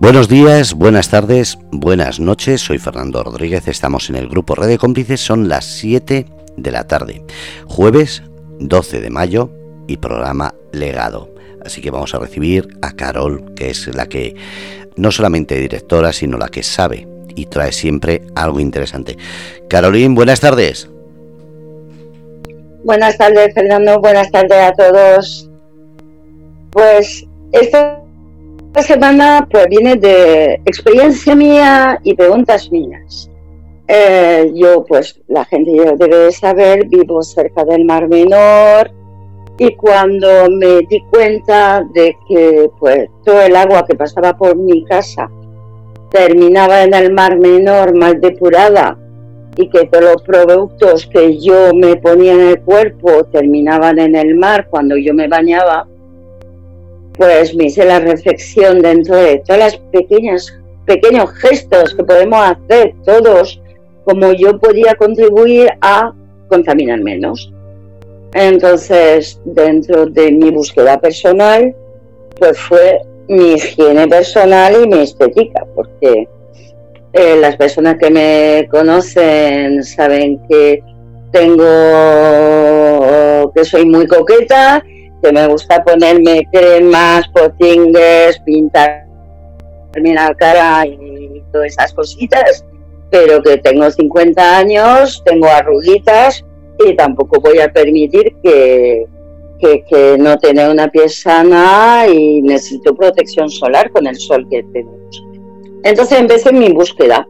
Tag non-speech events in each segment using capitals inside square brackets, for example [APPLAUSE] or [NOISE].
Buenos días, buenas tardes, buenas noches. Soy Fernando Rodríguez. Estamos en el grupo Red de Cómplices. Son las 7 de la tarde, jueves 12 de mayo y programa Legado. Así que vamos a recibir a Carol, que es la que no solamente directora, sino la que sabe y trae siempre algo interesante. Carolín, buenas tardes. Buenas tardes, Fernando. Buenas tardes a todos. Pues esta esta semana pues viene de experiencia mía y preguntas mías. Eh, yo, pues, la gente debe saber, vivo cerca del Mar Menor y cuando me di cuenta de que, pues, todo el agua que pasaba por mi casa terminaba en el Mar Menor mal depurada y que todos los productos que yo me ponía en el cuerpo terminaban en el mar cuando yo me bañaba, pues me hice la reflexión dentro de todas las pequeñas pequeños gestos que podemos hacer todos, como yo podía contribuir a contaminar menos. Entonces, dentro de mi búsqueda personal, pues fue mi higiene personal y mi estética, porque eh, las personas que me conocen saben que tengo, que soy muy coqueta que me gusta ponerme cremas, potingues, pintar la cara y todas esas cositas, pero que tengo 50 años, tengo arruguitas y tampoco voy a permitir que, que, no tener una piel sana y necesito protección solar con el sol que tenemos. Entonces empecé mi búsqueda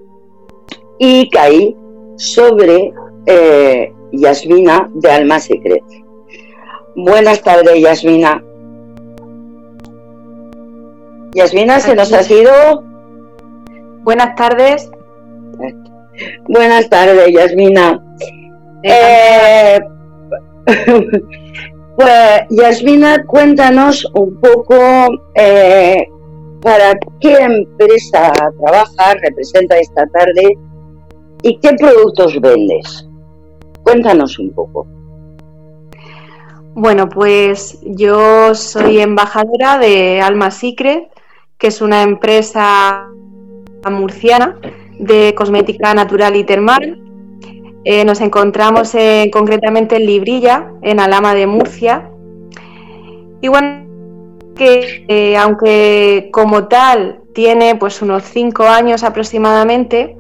y caí sobre eh, Yasmina de Alma Secret. Buenas tardes, Yasmina. Yasmina, ¿se nos ha sido? Buenas tardes. Buenas tardes, Yasmina. Eh, [LAUGHS] pues, Yasmina, cuéntanos un poco eh, para qué empresa trabajas, representa esta tarde y qué productos vendes. Cuéntanos un poco. Bueno, pues yo soy embajadora de Alma Secret, que es una empresa murciana de cosmética natural y termal. Eh, nos encontramos concretamente en Librilla, en Alama de Murcia. Y bueno, que eh, aunque como tal tiene pues unos cinco años aproximadamente,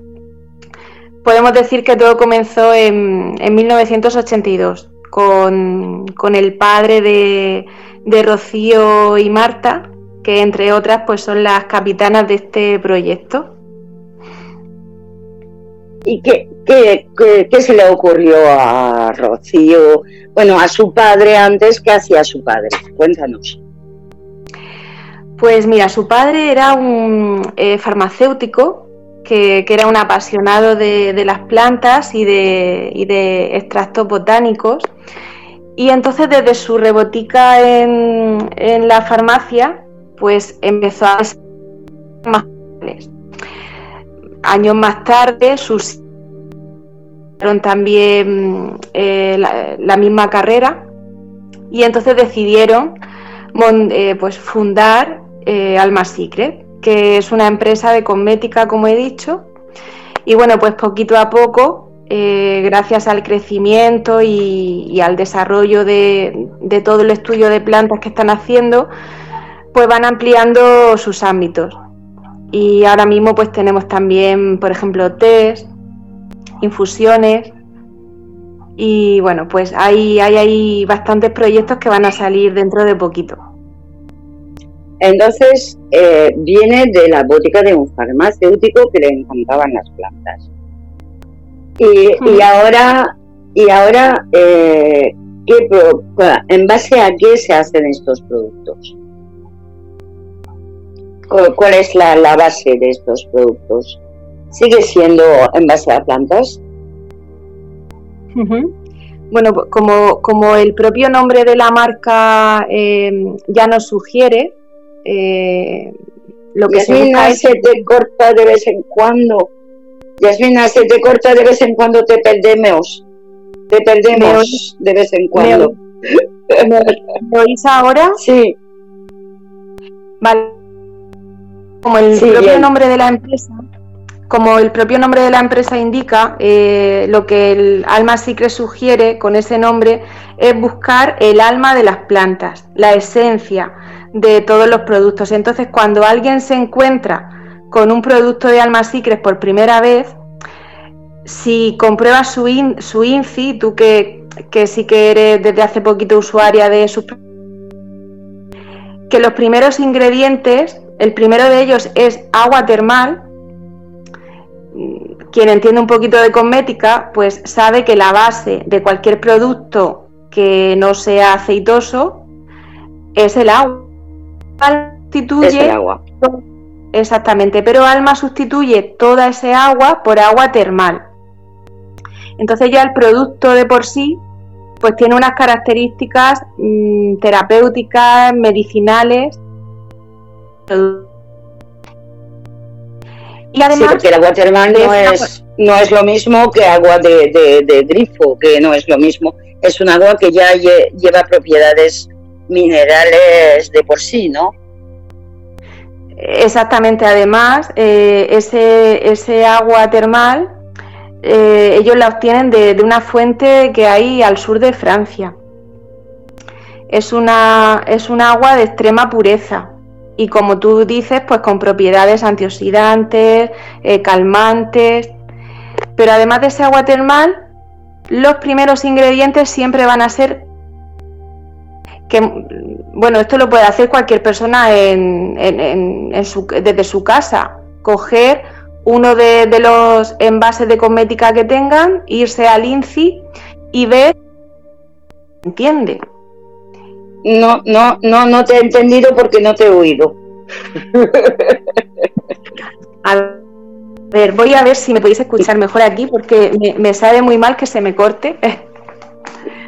podemos decir que todo comenzó en, en 1982 con, el padre de, Rocío y Marta, que entre otras pues son las capitanas de este proyecto. ¿Y qué, qué, se le ocurrió a Rocío? Bueno, a su padre antes, ¿qué hacía su padre? Cuéntanos. Pues mira, su padre era un eh, farmacéutico que, era un apasionado de, las plantas y de, extractos botánicos. Y entonces desde su rebotica en, la farmacia, pues empezó a más Años más tarde, sus también eh, la, misma carrera y entonces decidieron eh, pues fundar eh, Alma Secret que es una empresa de cosmética, como he dicho. Y bueno, pues poquito a poco, eh, gracias al crecimiento y, al desarrollo de, todo el estudio de plantas que están haciendo, pues van ampliando sus ámbitos. Y ahora mismo pues tenemos también, por ejemplo, test, infusiones. Y bueno, pues hay, hay, hay bastantes proyectos que van a salir dentro de poquito. Entonces, eh, viene de la botica de un farmacéutico que le encantaban las plantas. Y, ahora, y ahora eh, ¿en base a qué se hacen estos productos? ¿Cuál es la, base de estos productos? ¿Sigue siendo en base a plantas? Bueno, como, como el propio nombre de la marca eh, ya nos sugiere, eh, lo que Yasmina, se, te corta de vez en cuando. Yasmina, se te corta de vez en cuando, te perdemos. Te perdemos de vez en cuando. ¿Me, oís ahora? Sí. Vale. Como el propio nombre de la empresa, como el propio nombre de la empresa indica, eh, lo que el Alma Secret sugiere con ese nombre es buscar el alma de las plantas, la esencia de todos los productos. Entonces, cuando alguien se encuentra con un producto de Alma Secret por primera vez, si compruebas su, su INFI, tú que, que sí que eres desde hace poquito usuaria de sus que los primeros ingredientes, el primero de ellos es agua termal. Quien entiende un poquito de cosmética, pues sabe que la base de cualquier producto que no sea aceitoso es el agua. Sustituye es el agua. Exactamente, pero Alma sustituye toda ese agua por agua termal. Entonces ya el producto de por sí pues tiene unas características mm, terapéuticas, medicinales. Y además, sí, porque el agua termal no es, no es lo mismo que agua de, grifo, que no es lo mismo. Es un agua que ya lleva propiedades minerales de por sí, ¿no? Exactamente, además, eh, ese, ese agua termal eh, ellos la obtienen de, una fuente que hay al sur de Francia. Es una, es un agua de extrema pureza y como tú dices, pues con propiedades antioxidantes, eh, calmantes. Pero además de ese agua termal, los primeros ingredientes siempre van a ser que, bueno, esto lo puede hacer cualquier persona en, desde su casa, coger uno de, los envases de cosmética que tengan, irse al INCI y ver, ¿entiende? No, no, no, no te he entendido porque no te he oído. A ver, voy a ver si me podéis escuchar mejor aquí porque me, me sabe muy mal que se me corte.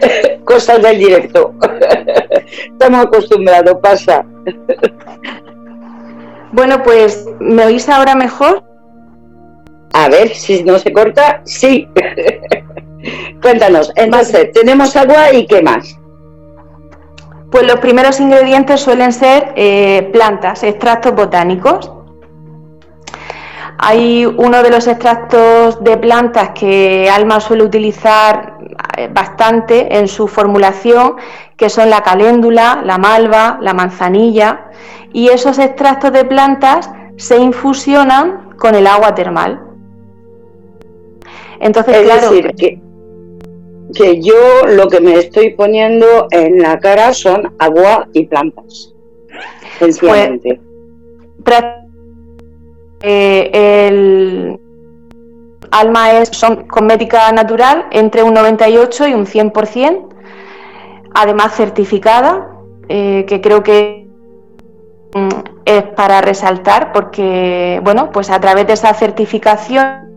[LAUGHS] Cosas del directo. [LAUGHS] Estamos acostumbrados, pasa. [LAUGHS] Bueno, pues, ¿me oís ahora mejor? A ver si no se corta. Sí. Cuéntanos. Entonces, tenemos agua y qué más. Pues los primeros ingredientes suelen ser eh, plantas, extractos botánicos. Hay uno de los extractos de plantas que Alma suele utilizar bastante en su formulación, que son la caléndula, la malva, la manzanilla, y esos extractos de plantas se infusionan con el agua termal. Entonces, es claro, decir, que, que yo lo que me estoy poniendo en la cara son agua y plantas. Sencillamente. Pues, eh, el alma es son cosmética natural entre un 98 y un 100%, además certificada, eh, que creo que mm, es para resaltar porque, bueno, pues a través de esa certificación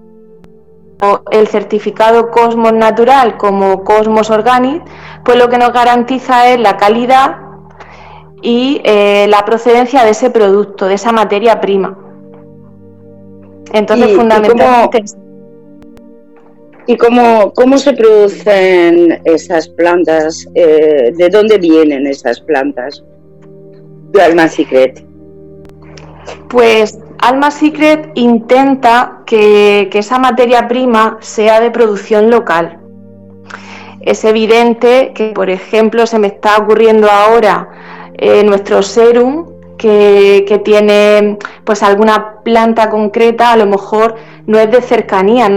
el certificado Cosmos Natural como Cosmos Organic, pues lo que nos garantiza es la calidad y eh, la procedencia de ese producto, de esa materia prima. Entonces, fundamentalmente. ¿Y cómo, cómo, se producen esas plantas? Eh, ¿De dónde vienen esas plantas? De Alma Secret. Pues Alma Secret intenta que, esa materia prima sea de producción local. Es evidente que, por ejemplo, se me está ocurriendo ahora eh, nuestro serum, que, tiene pues alguna planta concreta, a lo mejor no es de cercanía,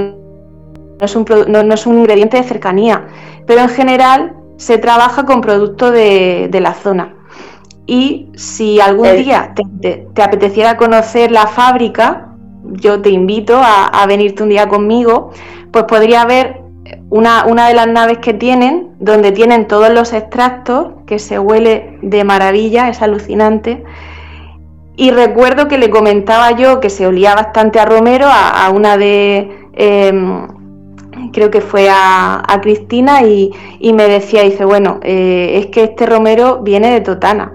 no es un, no, es un ingrediente de cercanía, pero en general se trabaja con productos de la zona y si algún día te, apeteciera conocer la fábrica, yo te invito a, venirte un día conmigo, pues podría ver una, una, de las naves que tienen, donde tienen todos los extractos, que se huele de maravilla, es alucinante. Y recuerdo que le comentaba yo que se olía bastante a Romero, a, una de, em, creo que fue a, Cristina, y, me decía, dice, bueno, eh, es que este Romero viene de Totana.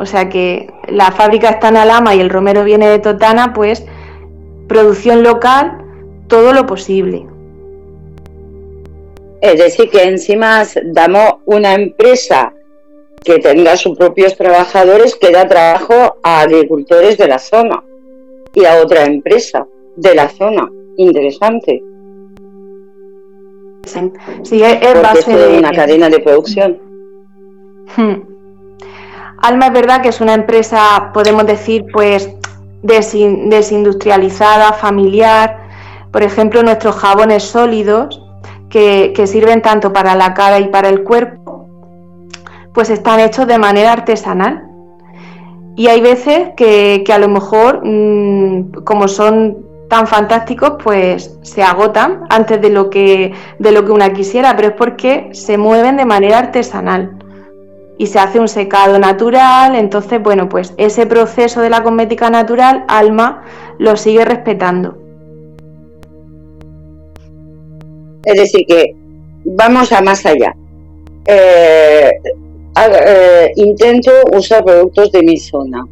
O sea que la fábrica está en Alama y el romero viene de Totana, pues producción local, todo lo posible. Es decir, que encima damos una empresa que tenga sus propios trabajadores que da trabajo a agricultores de la zona. y a otra empresa de la zona. Interesante. Sí, es, base de una cadena de producción. Hmm. Alma es verdad que es una empresa, podemos decir, pues desindustrializada, familiar. Por ejemplo, nuestros jabones sólidos, que, sirven tanto para la cara y para el cuerpo, pues están hechos de manera artesanal. Y hay veces que, a lo mejor, mm, como son tan fantásticos, pues se agotan antes de lo que de lo que una quisiera, pero es porque se mueven de manera artesanal y se hace un secado natural, entonces, bueno, pues ese proceso de la cosmética natural, Alma lo sigue respetando. Es decir, que vamos a más allá. Eh, eh, intento usar productos de mi zona.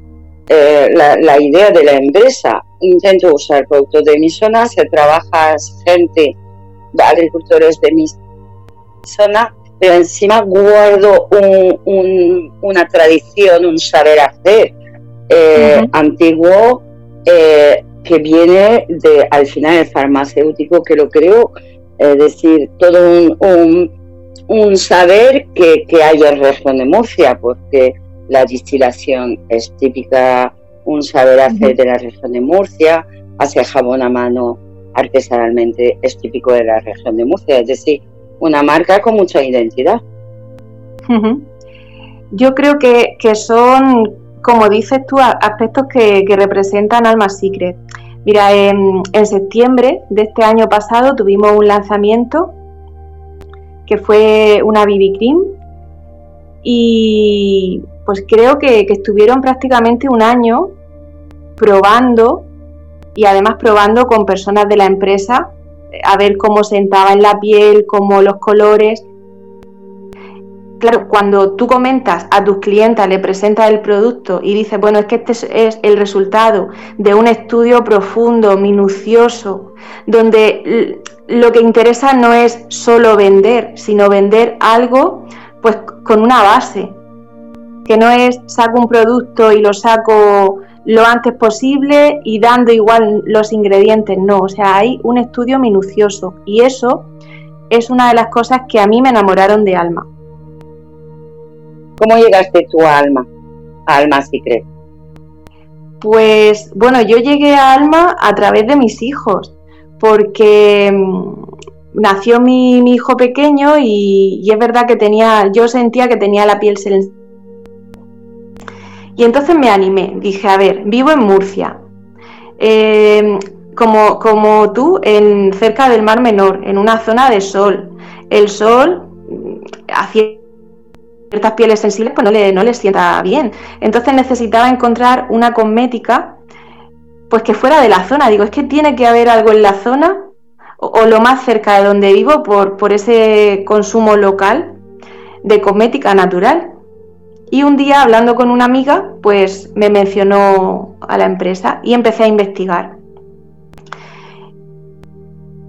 Eh, la, idea de la empresa, intento usar productos de mi zona, se trabaja gente, agricultores de mi zona, pero encima guardo una tradición, un saber hacer eh, antiguo eh, que viene de, al final, el farmacéutico, que lo creo, es decir, todo un, saber que, hay en región de Murcia, porque la distilación es típica, un saber hacer de la región de Murcia, hacer jabón a mano artesanalmente es típico de la región de Murcia, es decir, una marca con mucha identidad. Yo creo que, son, como dices tú, aspectos que, representan Alma Secret. Mira, en, septiembre de este año pasado tuvimos un lanzamiento que fue una BB Cream y pues creo que, que estuvieron prácticamente un año probando y además probando con personas de la empresa a ver cómo sentaba en la piel, cómo los colores. Claro, cuando tú comentas a tus clientes, le presentas el producto y dices, bueno, es que este es el resultado de un estudio profundo, minucioso, donde lo que interesa no es solo vender, sino vender algo pues con una base, que no es saco un producto y lo saco lo antes posible y dando igual los ingredientes, no, o sea, hay un estudio minucioso y eso es una de las cosas que a mí me enamoraron de Alma. ¿Cómo llegaste tú a Alma? A Alma Secret. Pues bueno, yo llegué a Alma a través de mis hijos, porque mm, nació mi, hijo pequeño y, y, es verdad que tenía, yo sentía que tenía la piel y entonces me animé, dije, a ver, vivo en Murcia, eh, como, como tú, en, cerca del Mar Menor, en una zona de sol. El sol a ciertas pieles sensibles pues no le, no sienta bien. Entonces necesitaba encontrar una cosmética pues que fuera de la zona. Digo, es que tiene que haber algo en la zona o, lo más cerca de donde vivo por, por ese consumo local de cosmética natural. Y un día, hablando con una amiga, pues me mencionó a la empresa y empecé a investigar.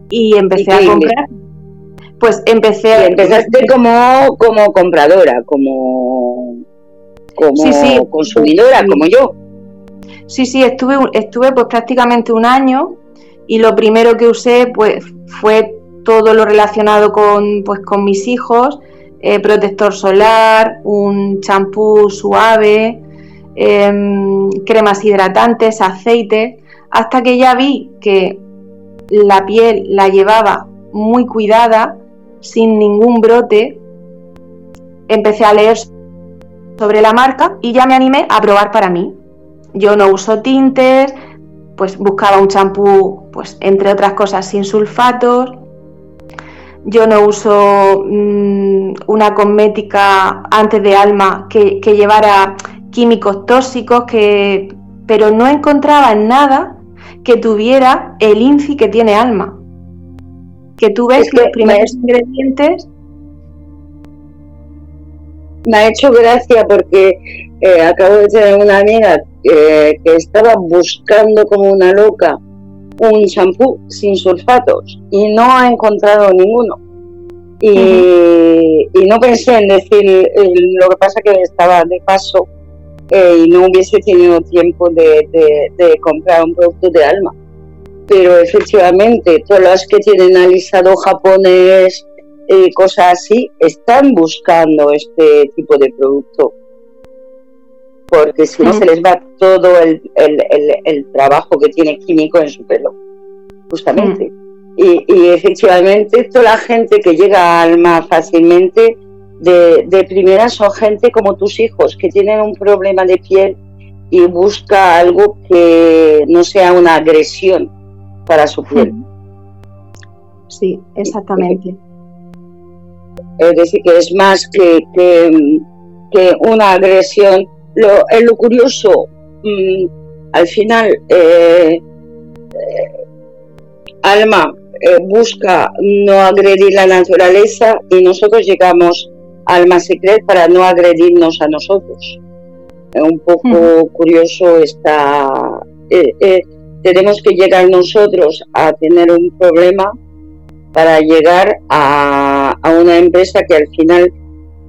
Y empecé a comprar. Pues empecé a... empezaste como, como compradora, como, como consumidora, como yo. Sí, sí, estuve, estuve pues prácticamente un año y lo primero que usé pues fue todo lo relacionado con, pues, con mis hijos eh, protector solar, un champú suave, em, cremas hidratantes, aceite, hasta que ya vi que la piel la llevaba muy cuidada, sin ningún brote, empecé a leer sobre la marca y ya me animé a probar para mí. Yo no uso tintes, pues buscaba un champú, pues entre otras cosas, sin sulfatos, yo no uso mm, una cosmética antes de alma que, llevara químicos tóxicos, que, pero no encontraba nada que tuviera el INCI que tiene alma. Que tú ves los primeros ingredientes. Me ha hecho gracia porque eh, acabo de tener una amiga eh, que estaba buscando como una loca un shampoo sin sulfatos y no ha encontrado ninguno. Y, no pensé en decir, lo que pasa que estaba de paso eh, y no hubiese tenido tiempo de, comprar un producto de alma. Pero efectivamente, todas las que tienen alisado japonés y cosas así, están buscando este tipo de producto. Porque si no, se les va todo el, trabajo que tiene químico en su pelo, justamente. Y, y, efectivamente, toda la gente que llega a alma fácilmente de, primera son gente como tus hijos, que tienen un problema de piel y busca algo que no sea una agresión para su piel. Sí, exactamente. Es decir, que es más que, que, una agresión. Lo, lo curioso, mm, al final, eh, eh, Alma eh, busca no agredir la naturaleza y nosotros llegamos alma secret para no agredirnos a nosotros. Un poco curioso está. Tenemos que llegar nosotros a tener un problema para llegar a, una empresa que al final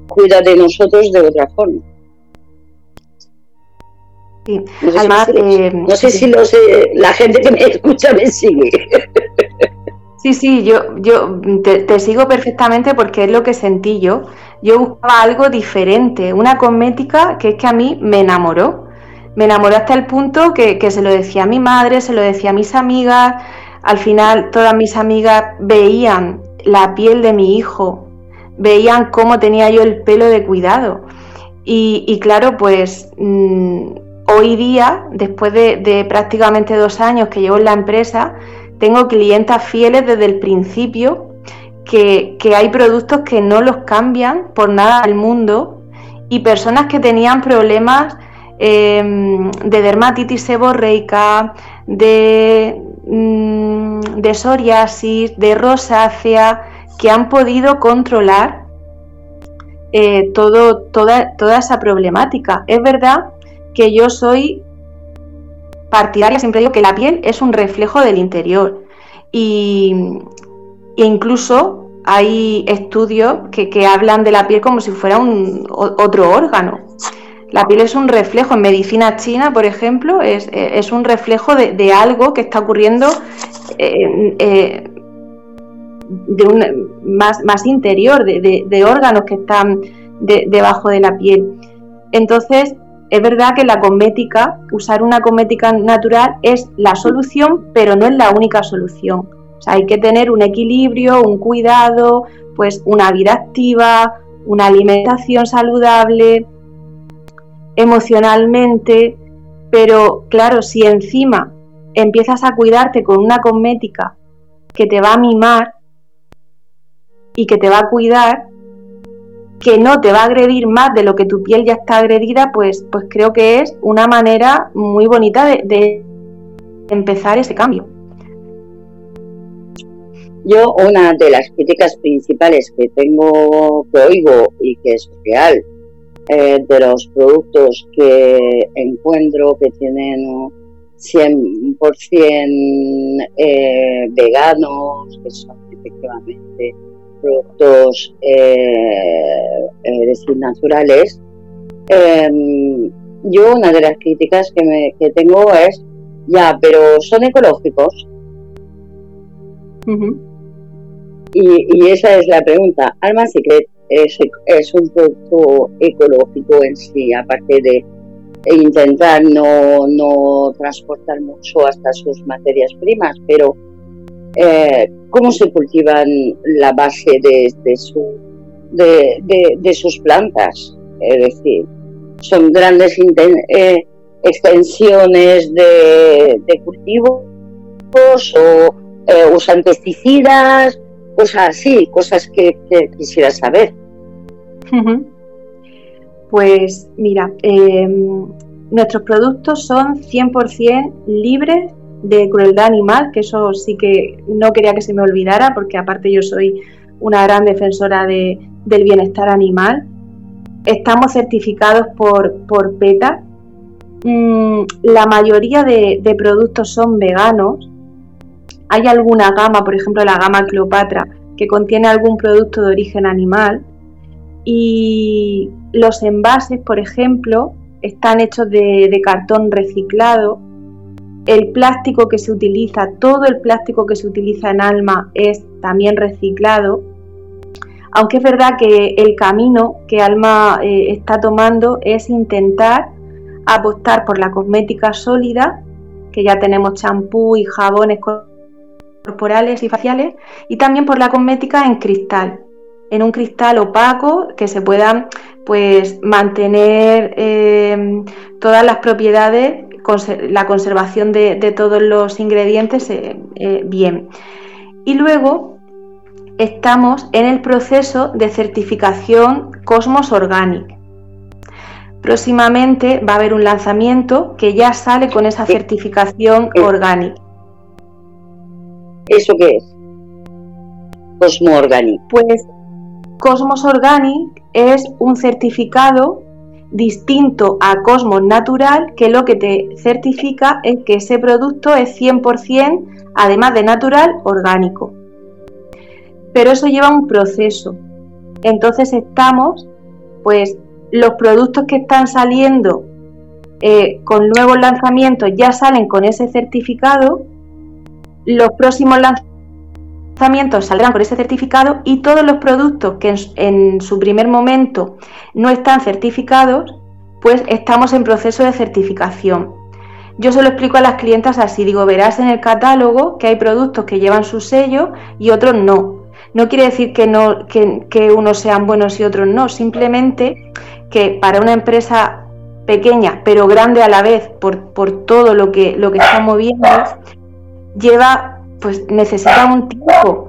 cuida de nosotros de otra forma. No sé, si, eh, la gente que me escucha me sigue. Sí, sí, yo, yo te, sigo perfectamente porque es lo que sentí yo. Yo buscaba algo diferente, una cosmética que es que a mí me enamoró. Me enamoró hasta el punto que, que se lo decía a mi madre, se lo decía a mis amigas. Al final todas mis amigas veían la piel de mi hijo, veían cómo tenía yo el pelo de cuidado. Y, claro, pues mm, hoy día, después de, prácticamente dos años que llevo en la empresa, tengo clientas fieles desde el principio, que, hay productos que no los cambian por nada del mundo y personas que tenían problemas em, de dermatitis seborreica, de, mm, de psoriasis, de rosácea, que han podido controlar eh, toda, toda esa problemática. Es verdad que yo soy partidaria, siempre digo que la piel es un reflejo del interior. Y, e incluso hay estudios que, hablan de la piel como si fuera un, otro órgano. La piel es un reflejo, en medicina china, por ejemplo, es, un reflejo de, algo que está ocurriendo eh, de un, más, más interior, de, órganos que están debajo de la piel. Entonces, es verdad que la cosmética, usar una cosmética natural es la solución, pero no es la única solución. O sea, hay que tener un equilibrio, un cuidado, pues una vida activa, una alimentación saludable, emocionalmente, pero claro, si encima empiezas a cuidarte con una cosmética que te va a mimar y que te va a cuidar, que no te va a agredir más de lo que tu piel ya está agredida, pues, pues creo que es una manera muy bonita de, empezar ese cambio. Yo una de las críticas principales que tengo, que oigo y que es real, eh, de los productos que encuentro que tienen 100% eh, veganos, que son efectivamente productos eh, eh, decir, naturales, em, yo una de las críticas que, me, que tengo es, ya, pero son ecológicos. y, esa es la pregunta. Alma Secret es, es un producto ecológico en sí, aparte de intentar no, no transportar mucho hasta sus materias primas, pero eh, cómo se cultivan la base de, su, de, sus plantas. Es decir, son grandes eh, extensiones de, cultivos o eh, usan pesticidas, cosas así, cosas que, quisiera saber. Pues mira, em, nuestros productos son 100% libres de crueldad animal, que eso sí que no quería que se me olvidara, porque aparte yo soy una gran defensora de, del bienestar animal. Estamos certificados por, por PETA. Mm, la mayoría de, productos son veganos. Hay alguna gama, por ejemplo la gama Cleopatra, que contiene algún producto de origen animal. Y los envases, por ejemplo, están hechos de, de cartón reciclado. El plástico que se utiliza, todo el plástico que se utiliza en Alma es también reciclado. Aunque es verdad que el camino que Alma eh, está tomando es intentar apostar por la cosmética sólida, que ya tenemos champú y jabones corporales y faciales, y también por la cosmética en cristal, en un cristal opaco que se puedan pues mantener eh, todas las propiedades, la conservación de, todos los ingredientes eh, bien. Y luego estamos en el proceso de certificación Cosmos Organic. Próximamente va a haber un lanzamiento que ya sale con esa certificación Organic. ¿Eso qué es? Cosmos Organic. Pues Cosmos Organic es un certificado distinto a Cosmos Natural que lo que te certifica es que ese producto es 100% además de natural orgánico pero eso lleva un proceso. Entonces estamos, pues los productos que están saliendo eh, con nuevos lanzamientos ya salen con ese certificado, los próximos lanzamientos saldrán con ese certificado y todos los productos que en, su primer momento no están certificados, pues estamos en proceso de certificación. Yo se lo explico a las clientas así, digo, verás en el catálogo que hay productos que llevan su sello y otros no. No quiere decir que, no, que, unos sean buenos y otros no, simplemente que para una empresa pequeña pero grande a la vez por, por todo lo que, lo que está moviendo, lleva, pues necesita un tiempo.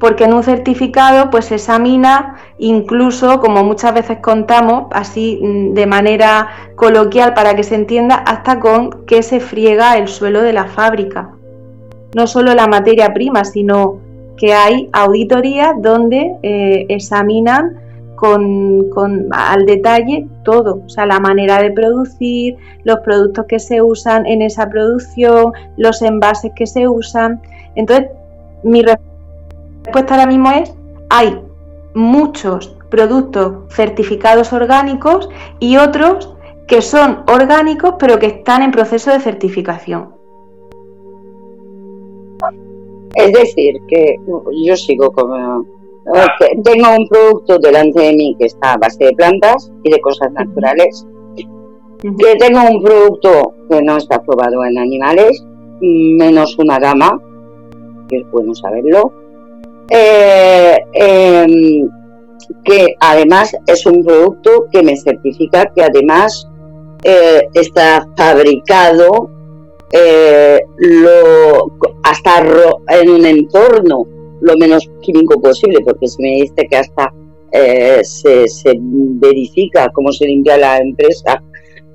Porque en un certificado pues se examina incluso, como muchas veces contamos, así mm, de manera coloquial para que se entienda, hasta con que se friega el suelo de la fábrica. No solo la materia prima, sino que hay auditorías donde eh, examinan con, al detalle todo, o sea, la manera de producir, los productos que se usan en esa producción, los envases que se usan. Entonces, mi respuesta ahora mismo es, hay muchos productos certificados orgánicos y otros que son orgánicos pero que están en proceso de certificación. Es decir, que yo sigo como... tengo un producto delante de mí que está a base de plantas y de cosas naturales. Que tengo un producto que no está probado en animales, menos una gama, que es bueno saberlo. Eh, em, que además es un producto que me certifica que además eh, está fabricado eh, lo, hasta en un entorno lo menos químico posible, porque si me dice que hasta eh, se, verifica cómo se limpia la empresa,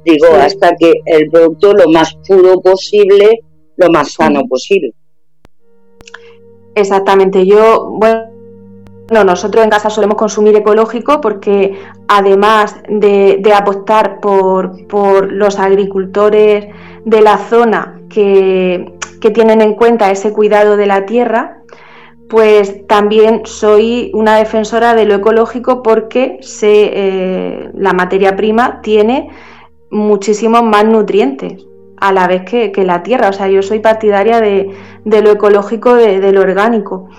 digo, hasta que el producto lo más puro posible, lo más sano posible. Exactamente, yo, bueno, nosotros en casa solemos consumir ecológico porque además de, de apostar por, por los agricultores de la zona que, tienen en cuenta ese cuidado de la tierra, pues también soy una defensora de lo ecológico porque sé, eh, la materia prima tiene muchísimos más nutrientes a la vez que, la tierra. O sea, yo soy partidaria de, lo ecológico, de, de, lo orgánico.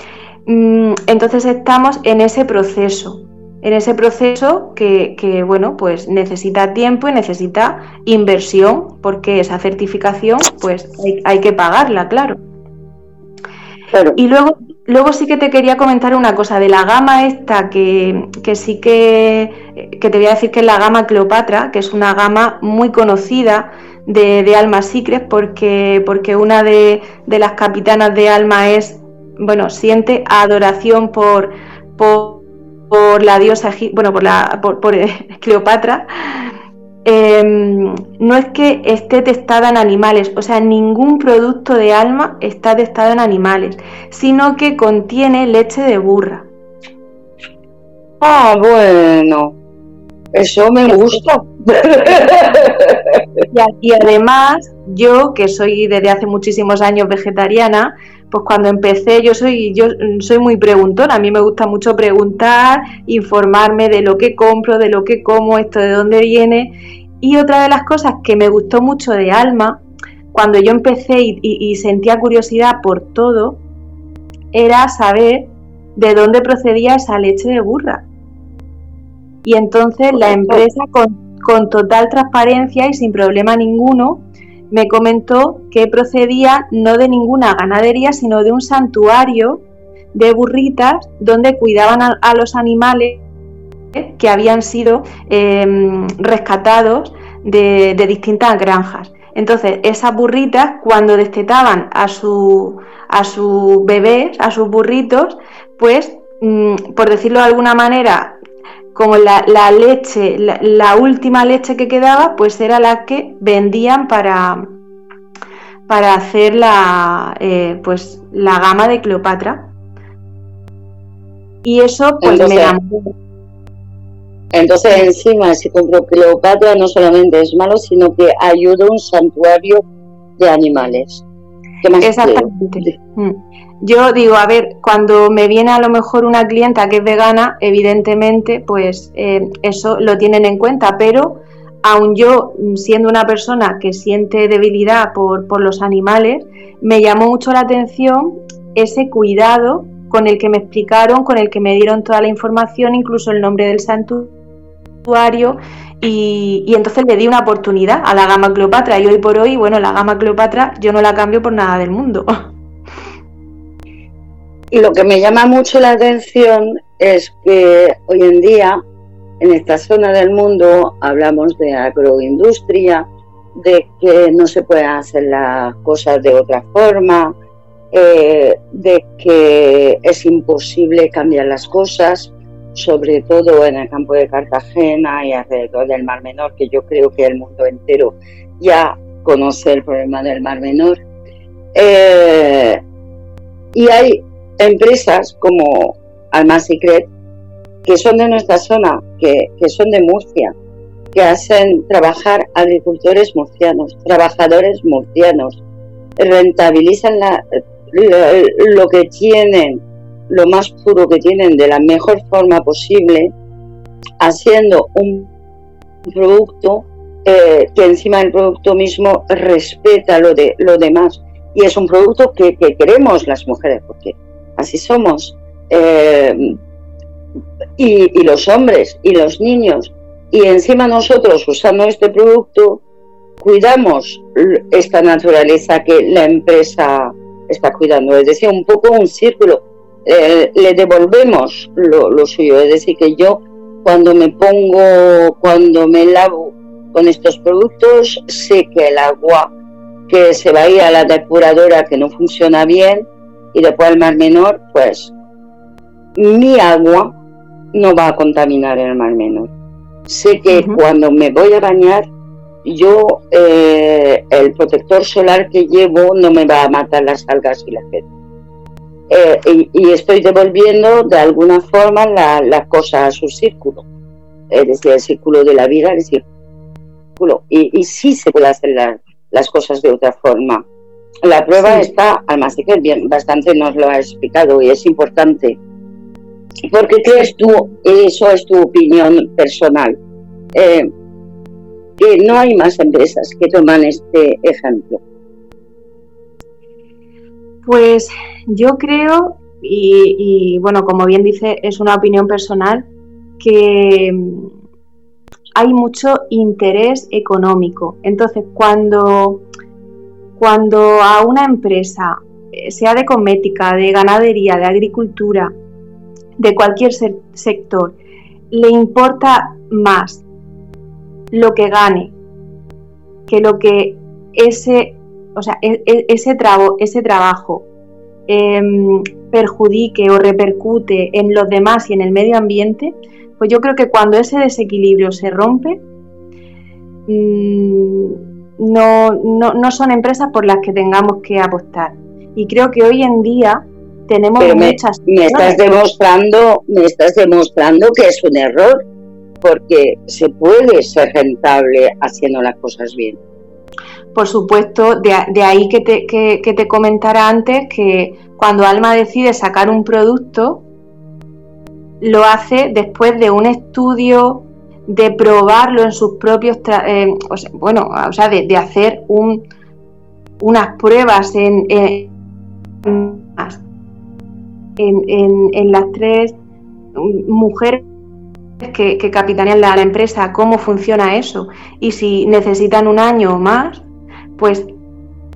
Mm, entonces estamos en ese proceso en ese proceso que, bueno, pues necesita tiempo y necesita inversión, porque esa certificación, pues hay, que pagarla, claro. Y luego, luego sí que te quería comentar una cosa de la gama esta, que, sí que, que, te voy a decir que es la gama Cleopatra, que es una gama muy conocida de, de Alma Secret, porque, porque una de, de las capitanas de Alma es, bueno, siente adoración por, por por la diosa, bueno, por, la, por, [LAUGHS] Cleopatra, em, no es que esté testada en animales, o sea, ningún producto de alma está testado en animales, sino que contiene leche de burra. Ah, bueno, eso me gusta. [LAUGHS] Y, además, yo que soy desde hace muchísimos años vegetariana, pues cuando empecé yo soy yo soy muy preguntona, a mí me gusta mucho preguntar, informarme de lo que compro, de lo que como, esto de dónde viene. Y otra de las cosas que me gustó mucho de Alma, cuando yo empecé y, sentía curiosidad por todo, era saber de dónde procedía esa leche de burra. Y entonces la empresa con, con, total transparencia y sin problema ninguno me comentó que procedía no de ninguna ganadería, sino de un santuario de burritas donde cuidaban a, los animales que habían sido em, rescatados de, distintas granjas. Entonces, esas burritas, cuando destetaban a, su, a sus bebés, a sus burritos, pues, mm, por decirlo de alguna manera, como la, leche, la, última leche que quedaba, pues era la que vendían para, para hacer la, eh, pues, la gama de Cleopatra. Y eso pues entonces, Entonces encima si compro Cleopatra no solamente es malo, sino que ayuda a un santuario de animales. Exactamente. Mm. Yo digo, a ver, cuando me viene a lo mejor una clienta que es vegana, evidentemente, pues eh, eso lo tienen en cuenta, pero aun yo siendo una persona que siente debilidad por, por los animales, me llamó mucho la atención ese cuidado con el que me explicaron, con el que me dieron toda la información, incluso el nombre del santuario, y, entonces le di una oportunidad a la gama Cleopatra. Y hoy por hoy, bueno, la gama Cleopatra yo no la cambio por nada del mundo. [LAUGHS] Y lo que me llama mucho la atención es que hoy en día, en esta zona del mundo, hablamos de agroindustria, de que no se pueden hacer las cosas de otra forma, eh, de que es imposible cambiar las cosas, sobre todo en el campo de Cartagena y alrededor del Mar Menor, que yo creo que el mundo entero ya conoce el problema del Mar Menor. Eh, y hay empresas como Alma Secret que son de nuestra zona, que, que son de Murcia, que hacen trabajar agricultores murcianos, trabajadores murcianos, rentabilizan lo, que tienen, lo más puro que tienen de la mejor forma posible, haciendo un producto eh, que encima del producto mismo respeta lo, de, lo demás. Y es un producto que, queremos las mujeres, porque así somos. Eh, y, y, los hombres y los niños. Y encima nosotros usando este producto cuidamos esta naturaleza que la empresa está cuidando. Es decir, un poco un círculo. Eh, le devolvemos lo, suyo. Es decir, que yo cuando me pongo, cuando me lavo con estos productos, sé que el agua que se va a ir a la depuradora que no funciona bien y después al mar menor, pues mi agua no va a contaminar el mar menor. Sé que cuando me voy a bañar yo eh, el protector solar que llevo no me va a matar las algas y la gente. Eh, y, estoy devolviendo de alguna forma la, la, cosa a su círculo, es decir, el círculo de la vida, el círculo. Y, y sí se puede hacer las cosas de otra forma. La prueba está, además que bien, bastante nos lo ha explicado y es importante. Porque crees tú, eso es tu opinión personal. Eh, que no hay más empresas que toman este ejemplo. Pues yo creo, y, bueno, como bien dice, es una opinión personal, que hay mucho interés económico. Entonces, cuando, cuando a una empresa, eh, sea de cosmética, de ganadería, de agricultura, de cualquier sector, le importa más lo que gane, que lo que ese, o sea, e, e, ese, ese trabajo em, perjudique o repercute en los demás y en el medio ambiente, pues yo creo que cuando ese desequilibrio se rompe, mm, no, no, son empresas por las que tengamos que apostar. Y creo que hoy en día tenemos muchas. Me estás demostrando, me estás demostrando que es un error porque se puede ser rentable haciendo las cosas bien. Por supuesto, de, ahí que te, que, te comentara antes que cuando Alma decide sacar un producto, lo hace después de un estudio de probarlo en sus propios, eh, bueno, o sea, de, hacer un, unas pruebas en, en, en, las tres mujeres que capitanean la, empresa, cómo funciona eso. Y si necesitan un año o más, pues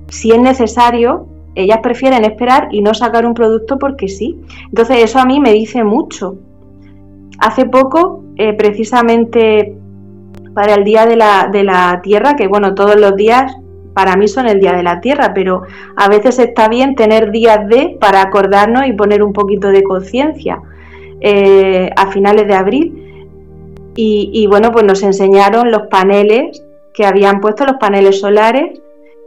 si es necesario, ellas prefieren esperar y no sacar un producto porque sí. Entonces eso a mí me dice mucho. Hace poco, eh, precisamente para el Día de la, de la Tierra, que bueno, todos los días para mí son el Día de la Tierra, pero a veces está bien tener días de para acordarnos y poner un poquito de conciencia eh, a finales de abril. Y, bueno, pues nos enseñaron los paneles que habían puesto, los paneles solares,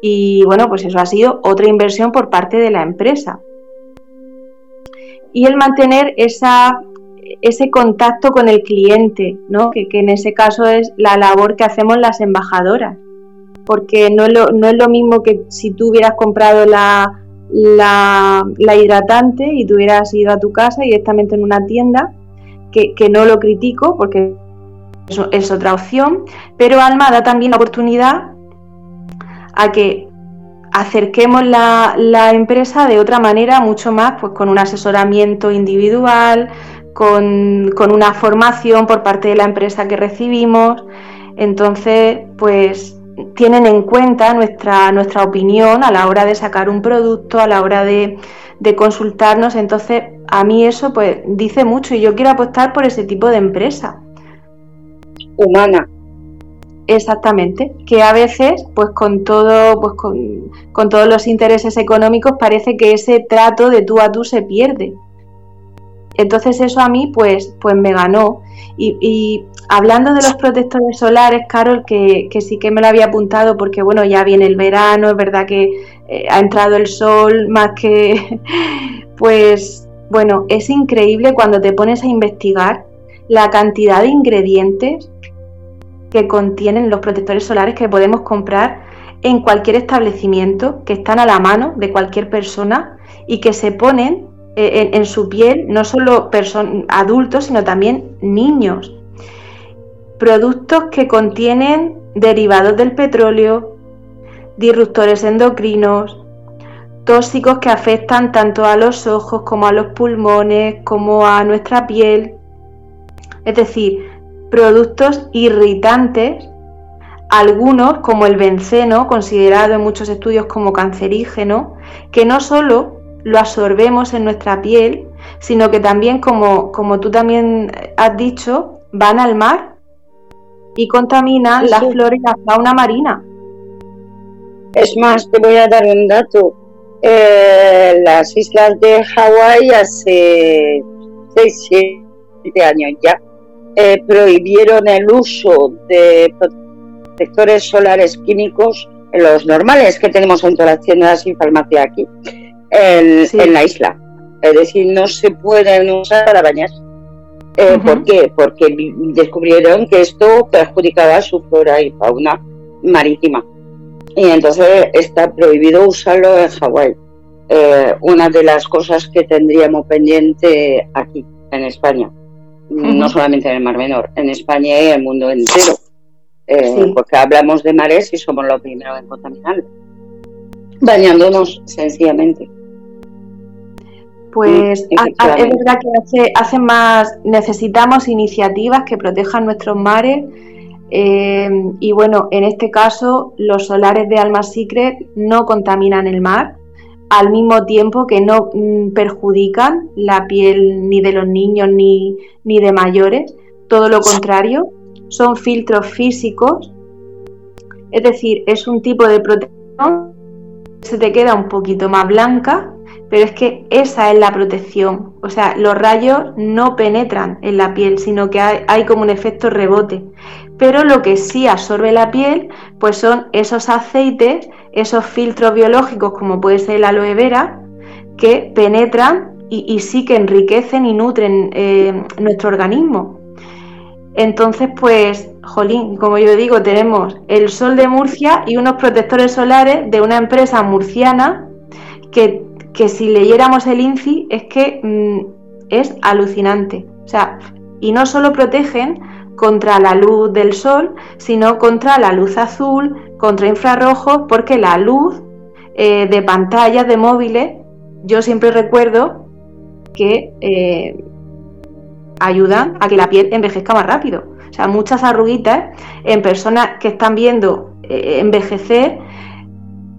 y bueno, pues eso ha sido otra inversión por parte de la empresa. Y el mantener esa, ese contacto con el cliente, ¿no? que, en ese caso es la labor que hacemos las embajadoras. Porque no es lo, no es lo mismo que si tú hubieras comprado la, la, hidratante y tú hubieras ido a tu casa directamente en una tienda, que, que no lo critico porque eso es otra opción, pero Alma da también la oportunidad a que acerquemos la, empresa de otra manera, mucho más, pues con un asesoramiento individual, con, una formación por parte de la empresa que recibimos. Entonces, pues tienen en cuenta nuestra, nuestra opinión a la hora de sacar un producto, a la hora de, de consultarnos. Entonces, a mí eso pues dice mucho y yo quiero apostar por ese tipo de empresa humana. Exactamente, que a veces, pues con todo, pues con, todos los intereses económicos, parece que ese trato de tú a tú se pierde. Entonces eso a mí, pues, pues me ganó. Y, hablando de los protectores solares, Carol, que, sí que me lo había apuntado, porque bueno, ya viene el verano, es verdad que eh, ha entrado el sol, más que, [LAUGHS] pues, bueno, es increíble cuando te pones a investigar la cantidad de ingredientes que contienen los protectores solares que podemos comprar en cualquier establecimiento, que están a la mano de cualquier persona y que se ponen eh, en, su piel no solo adultos, sino también niños. Productos que contienen derivados del petróleo, disruptores endocrinos, tóxicos que afectan tanto a los ojos como a los pulmones, como a nuestra piel. Es decir, productos irritantes, algunos como el benceno, considerado en muchos estudios como cancerígeno, que no solo lo absorbemos en nuestra piel, sino que también, como, como tú también has dicho, van al mar y contaminan la flora y la fauna marina. Es más, te voy a dar un dato. Eh, las islas de Hawái hace 6, 7 años ya eh, prohibieron el uso de protectores solares químicos, los normales que tenemos en todas las tiendas y farmacia aquí, en, la isla. Es decir, no se pueden usar para bañarse. Eh, ¿Por qué? Porque descubrieron que esto perjudicaba su flora y fauna marítima. Y entonces está prohibido usarlo en Hawái. Eh, una de las cosas que tendríamos pendiente aquí, en España no solamente en el Mar Menor, en España y en el mundo entero. Eh, porque hablamos de mares y somos los primeros en contaminar, bañándonos sencillamente. Pues es verdad que hace, más, necesitamos iniciativas que protejan nuestros mares eh, y bueno, en este caso los solares de Alma Secret no contaminan el mar, al mismo tiempo que no mm, perjudican la piel ni de los niños ni, de mayores, todo lo contrario, son filtros físicos, es decir, es un tipo de protección que se te queda un poquito más blanca, pero es que esa es la protección, o sea, los rayos no penetran en la piel, sino que hay, hay como un efecto rebote. Pero lo que sí absorbe la piel, pues son esos aceites esos filtros biológicos como puede ser el aloe vera que penetran y, sí que enriquecen y nutren eh, nuestro organismo. Entonces, pues, jolín, como yo digo, tenemos el sol de Murcia y unos protectores solares de una empresa murciana que, si leyéramos el INCI es que mm, es alucinante. O sea, y no solo protegen contra la luz del sol, sino contra la luz azul, contra infrarrojos, porque la luz eh, de pantallas de móviles, yo siempre recuerdo que eh, ayudan a que la piel envejezca más rápido. O sea, muchas arruguitas en personas que están viendo eh, envejecer,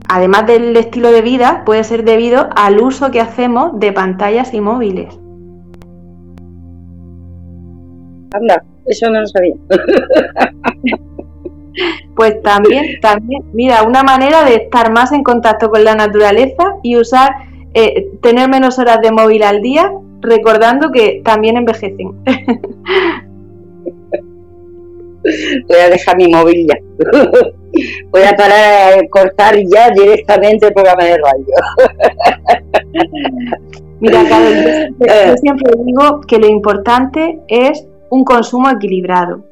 además del estilo de vida, puede ser debido al uso que hacemos de pantallas y móviles. Anda, eso no lo sabía. [LAUGHS] Pues también, también, mira, una manera de estar más en contacto con la naturaleza y usar, eh, tener menos horas de móvil al día, recordando que también envejecen. [LAUGHS] Voy a dejar mi móvil ya. [LAUGHS] Voy a parar a cortar ya directamente el programa de radio. Mira, Carlos, yo eh. siempre digo que lo importante es un consumo equilibrado,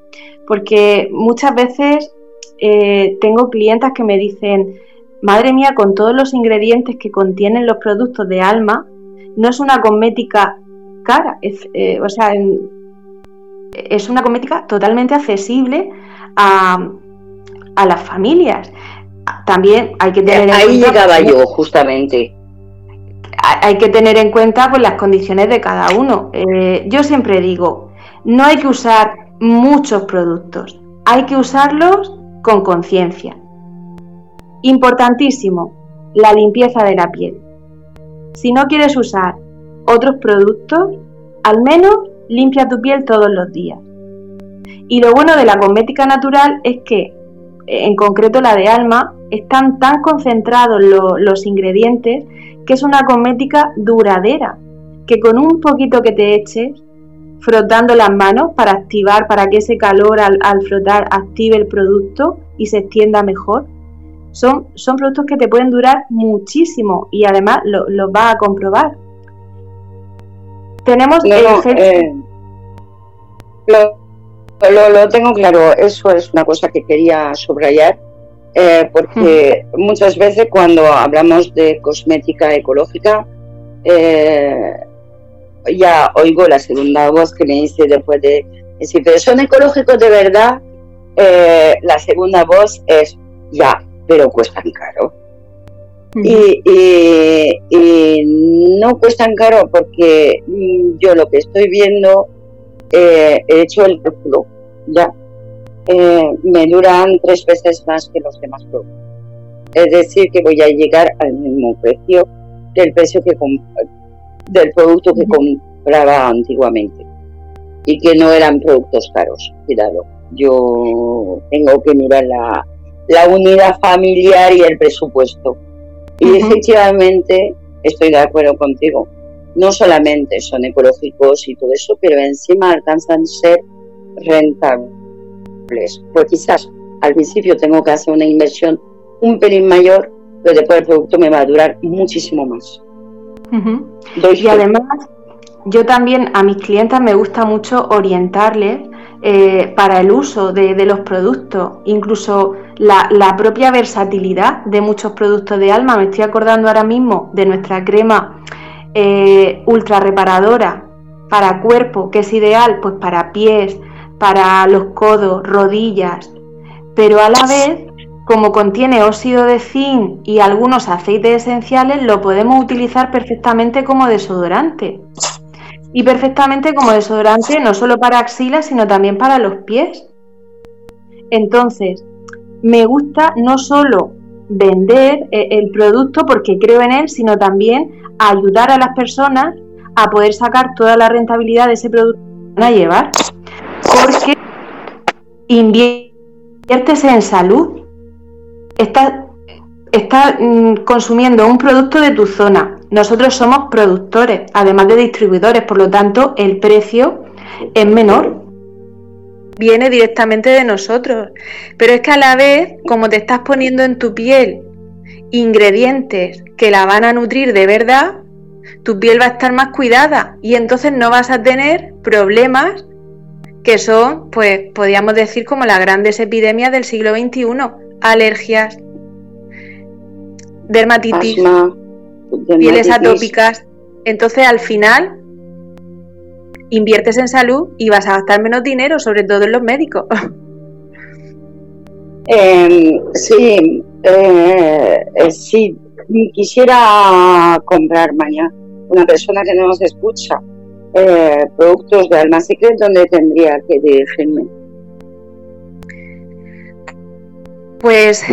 porque muchas veces eh, tengo clientas que me dicen, madre mía, con todos los ingredientes que contienen los productos de Alma, no es una cosmética cara, es, eh, o sea, es una cosmética totalmente accesible a, a las familias. También hay que tener Ahí llegaba yo, justamente. Hay que tener en cuenta pues, las condiciones de cada uno. Eh, yo siempre digo, no hay que usar muchos productos, hay que usarlos con conciencia. Importantísimo, la limpieza de la piel. Si no quieres usar otros productos, al menos limpia tu piel todos los días. Y lo bueno de la cosmética natural es que, en concreto la de Alma, están tan concentrados los ingredientes que es una cosmética duradera, que con un poquito que te eches frotando las manos para activar, para que ese calor al, frotar active el producto y se extienda mejor. Son, son productos que te pueden durar muchísimo y además los lo vas a comprobar. Tenemos eh, lo, lo, tengo claro, eso es una cosa que quería subrayar, eh, porque muchas veces cuando hablamos de cosmética ecológica, eh, ya oigo la segunda voz que me dice después de decir, pero son ecológicos de verdad, eh, la segunda voz es, ya, pero cuestan caro. y, no cuestan caro porque mm, yo lo que estoy viendo, eh, he hecho el cálculo, ya, eh, me duran tres veces más que los demás productos. Es decir, que voy a llegar al mismo precio que el precio que, del producto que compraba antiguamente y que no eran productos caros. Cuidado, yo tengo que mirar la, la unidad familiar y el presupuesto. Y efectivamente estoy de acuerdo contigo. No solamente son ecológicos y todo eso, pero encima alcanzan a ser rentables. Pues quizás al principio tengo que hacer una inversión un pelín mayor, pero después el producto me va a durar muchísimo más. Y además, yo también a mis clientes me gusta mucho orientarles eh, para el uso de, los productos, incluso la, propia versatilidad de muchos productos de alma. Me estoy acordando ahora mismo de nuestra crema eh, ultra reparadora para cuerpo, que es ideal pues para pies, para los codos, rodillas, pero a la vez como contiene óxido de zinc y algunos aceites esenciales, lo podemos utilizar perfectamente como desodorante. Y perfectamente como desodorante no solo para axilas, sino también para los pies. Entonces, me gusta no solo vender eh, el producto porque creo en él, sino también ayudar a las personas a poder sacar toda la rentabilidad de ese producto que van a llevar. Porque inviertes en salud estás, mm, consumiendo un producto de tu zona. Nosotros somos productores, además de distribuidores, por lo tanto el precio es menor. Viene directamente de nosotros. Pero es que a la vez, como te estás poniendo en tu piel ingredientes que la van a nutrir de verdad, tu piel va a estar más cuidada y entonces no vas a tener problemas que son, pues, podríamos decir como las grandes epidemias del siglo XXI, alergias, dermatitis, pieles atópicas. Entonces al final inviertes en salud y vas a gastar menos dinero, sobre todo en los médicos. [LAUGHS] Em, sí, eh, eh, sí, quisiera comprar mañana una persona que no nos escucha eh, productos de Alma Secret, ¿dónde tendría que dirigirme? Pues,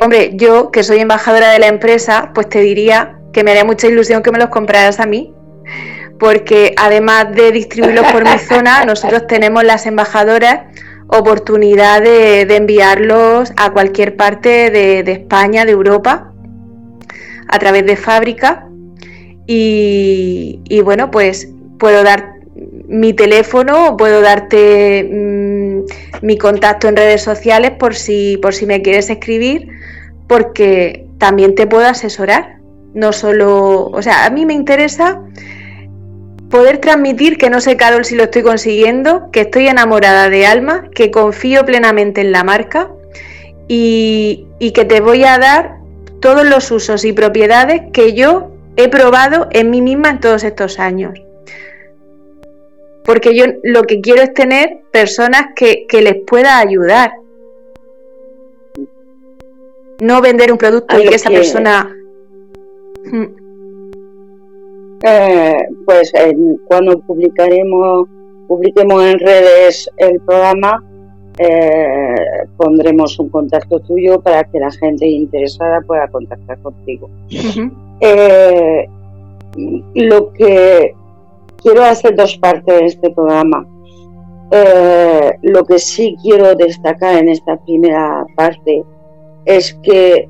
hombre, yo que soy embajadora de la empresa, pues te diría que me haría mucha ilusión que me los compraras a mí, porque además de distribuirlos por mi [LAUGHS] zona, nosotros tenemos las embajadoras oportunidad de, enviarlos a cualquier parte de, España, de Europa, a través de fábrica. Y, bueno, pues puedo dar mi teléfono, puedo darte mm, mi contacto en redes sociales por si, por si me quieres escribir, porque también te puedo asesorar. No solo, o sea, a mí me interesa poder transmitir que no sé, Carol, si lo estoy consiguiendo, que estoy enamorada de Alma, que confío plenamente en la marca y, que te voy a dar todos los usos y propiedades que yo he probado en mí misma en todos estos años. Porque yo lo que quiero es tener personas que, les pueda ayudar. No vender un producto y que esa persona... Eh, pues cuando publicaremos, publiquemos en redes el programa, eh, pondremos un contacto tuyo para que la gente interesada pueda contactar contigo. Eh, lo que quiero hacer dos partes de este programa. lo que sí quiero destacar en esta primera parte es que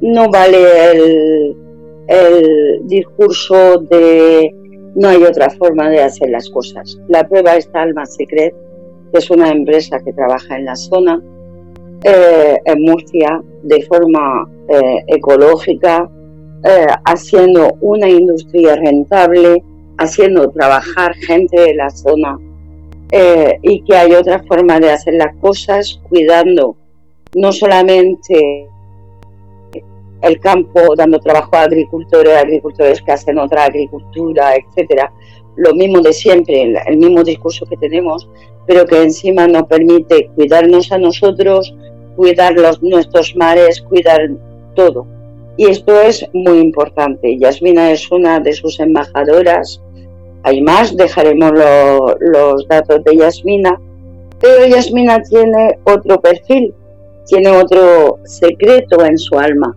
no vale el discurso de no hay otra forma de hacer las cosas. La prueba está Alma Secret, que es una empresa que trabaja en la zona, eh, en Murcia, de forma eh, ecológica, eh, haciendo una industria rentable, haciendo trabajar gente de la zona y que hay otra forma de hacer las cosas cuidando no solamente el campo dando trabajo a agricultores, agricultores que hacen otra agricultura, etcétera. Lo mismo de siempre, el, mismo discurso que tenemos, pero que encima nos permite cuidarnos a nosotros, cuidar los, nuestros mares, cuidar todo. Y esto es muy importante. Yasmina es una de sus embajadoras. Hay más, dejaremos los datos de Yasmina. Pero Yasmina tiene otro perfil, tiene otro secreto en su alma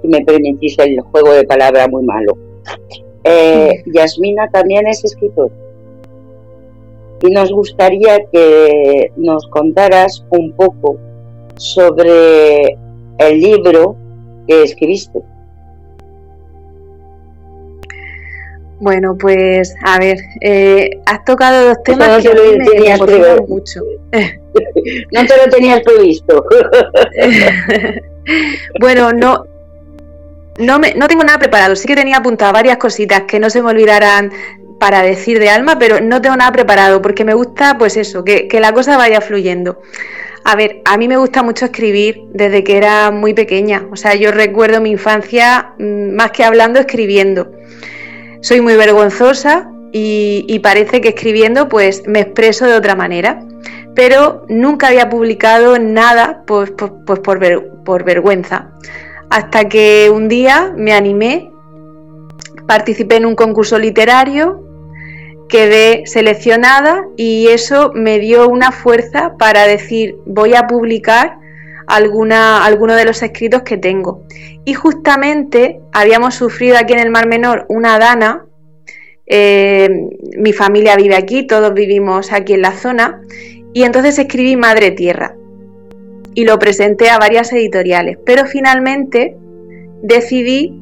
si me permitís el juego de palabras muy malo. Eh, [LAUGHS] Yasmina también es escritor y nos gustaría que nos contaras un poco sobre el libro que escribiste. Bueno, pues a ver, eh, has tocado dos temas que me mucho. [LAUGHS] no te lo tenías previsto. [LAUGHS] bueno, no, no, me, no tengo nada preparado. Sí que tenía apuntado varias cositas que no se me olvidaran para decir de alma, pero no tengo nada preparado porque me gusta, pues eso, que, la cosa vaya fluyendo. A ver, a mí me gusta mucho escribir desde que era muy pequeña. O sea, yo recuerdo mi infancia mm, más que hablando, escribiendo. Soy muy vergonzosa y, parece que escribiendo pues me expreso de otra manera. Pero nunca había publicado nada pues, pues, pues por, por vergüenza hasta que un día me animé, participé en un concurso literario, quedé seleccionada y eso me dio una fuerza para decir voy a publicar alguna, alguno de los escritos que tengo. Y justamente habíamos sufrido aquí en el Mar Menor una dana, eh, mi familia vive aquí, todos vivimos aquí en la zona, y entonces escribí Madre Tierra. Y lo presenté a varias editoriales, pero finalmente decidí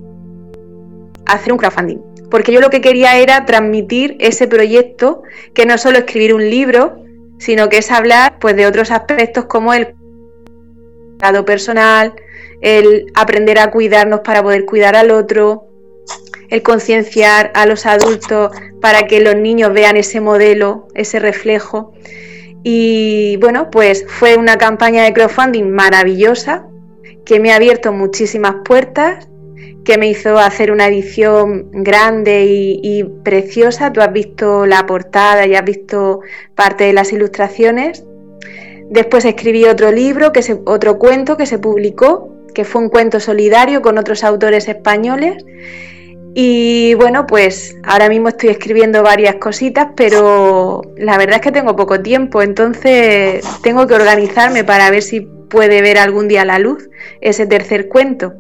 hacer un crowdfunding, porque yo lo que quería era transmitir ese proyecto, que no solo escribir un libro, sino que es hablar pues de otros aspectos como el cuidado personal, el aprender a cuidarnos para poder cuidar al otro, el concienciar a los adultos para que los niños vean ese modelo, ese reflejo. Y bueno, pues fue una campaña de crowdfunding maravillosa que me ha abierto muchísimas puertas que me hizo hacer una edición grande y, preciosa. Tú has visto la portada y has visto parte de las ilustraciones. Después escribí otro libro, que otro cuento que se publicó, que fue un cuento solidario con otros autores españoles. Y bueno, pues ahora mismo estoy escribiendo varias cositas, pero la verdad es que tengo poco tiempo, entonces tengo que organizarme para ver si puede ver algún día la luz ese tercer cuento.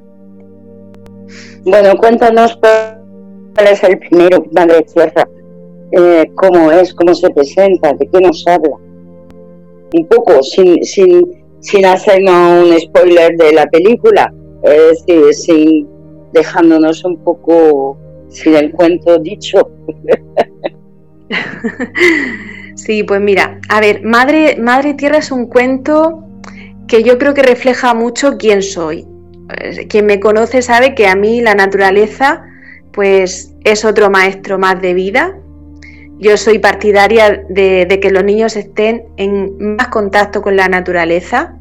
Bueno, cuéntanos cuál es el primero, Madre Tierra, eh, cómo es, cómo se presenta, de qué nos habla. Un poco, sin, sin, sin hacernos un spoiler de la película, es decir, sin dejándonos un poco sin el cuento dicho. [LAUGHS] Sí, pues mira, a ver, Madre, Madre Tierra es un cuento que yo creo que refleja mucho quién soy. Eh, quien me conoce sabe que a mí la naturaleza pues es otro maestro más de vida. Yo soy partidaria de, que los niños estén en más contacto con la naturaleza.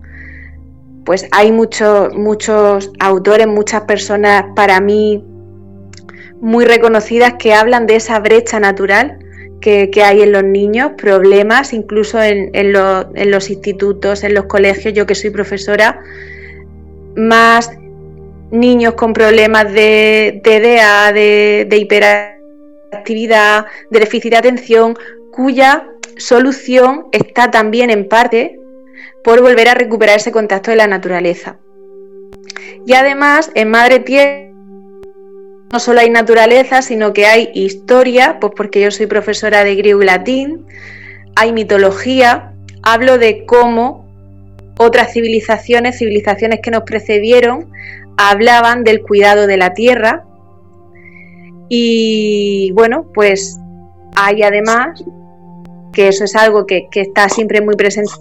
Pues hay muchos, muchos autores, muchas personas para mí muy reconocidas que hablan de esa brecha natural que, hay en los niños, problemas incluso en, los institutos, en los colegios, yo que soy profesora, más niños con problemas de TDA, de, de hiperactividad, de déficit de atención, cuya solución está también en parte por volver a recuperar ese contacto de la naturaleza. Y además, en Madre Tierra no solo hay naturaleza, sino que hay historia, pues porque yo soy profesora de griego y latín, hay mitología, hablo de cómo otras civilizaciones, civilizaciones que nos precedieron, hablaban del cuidado de la tierra. Y bueno, pues hay además, que eso es algo que, que está siempre muy presente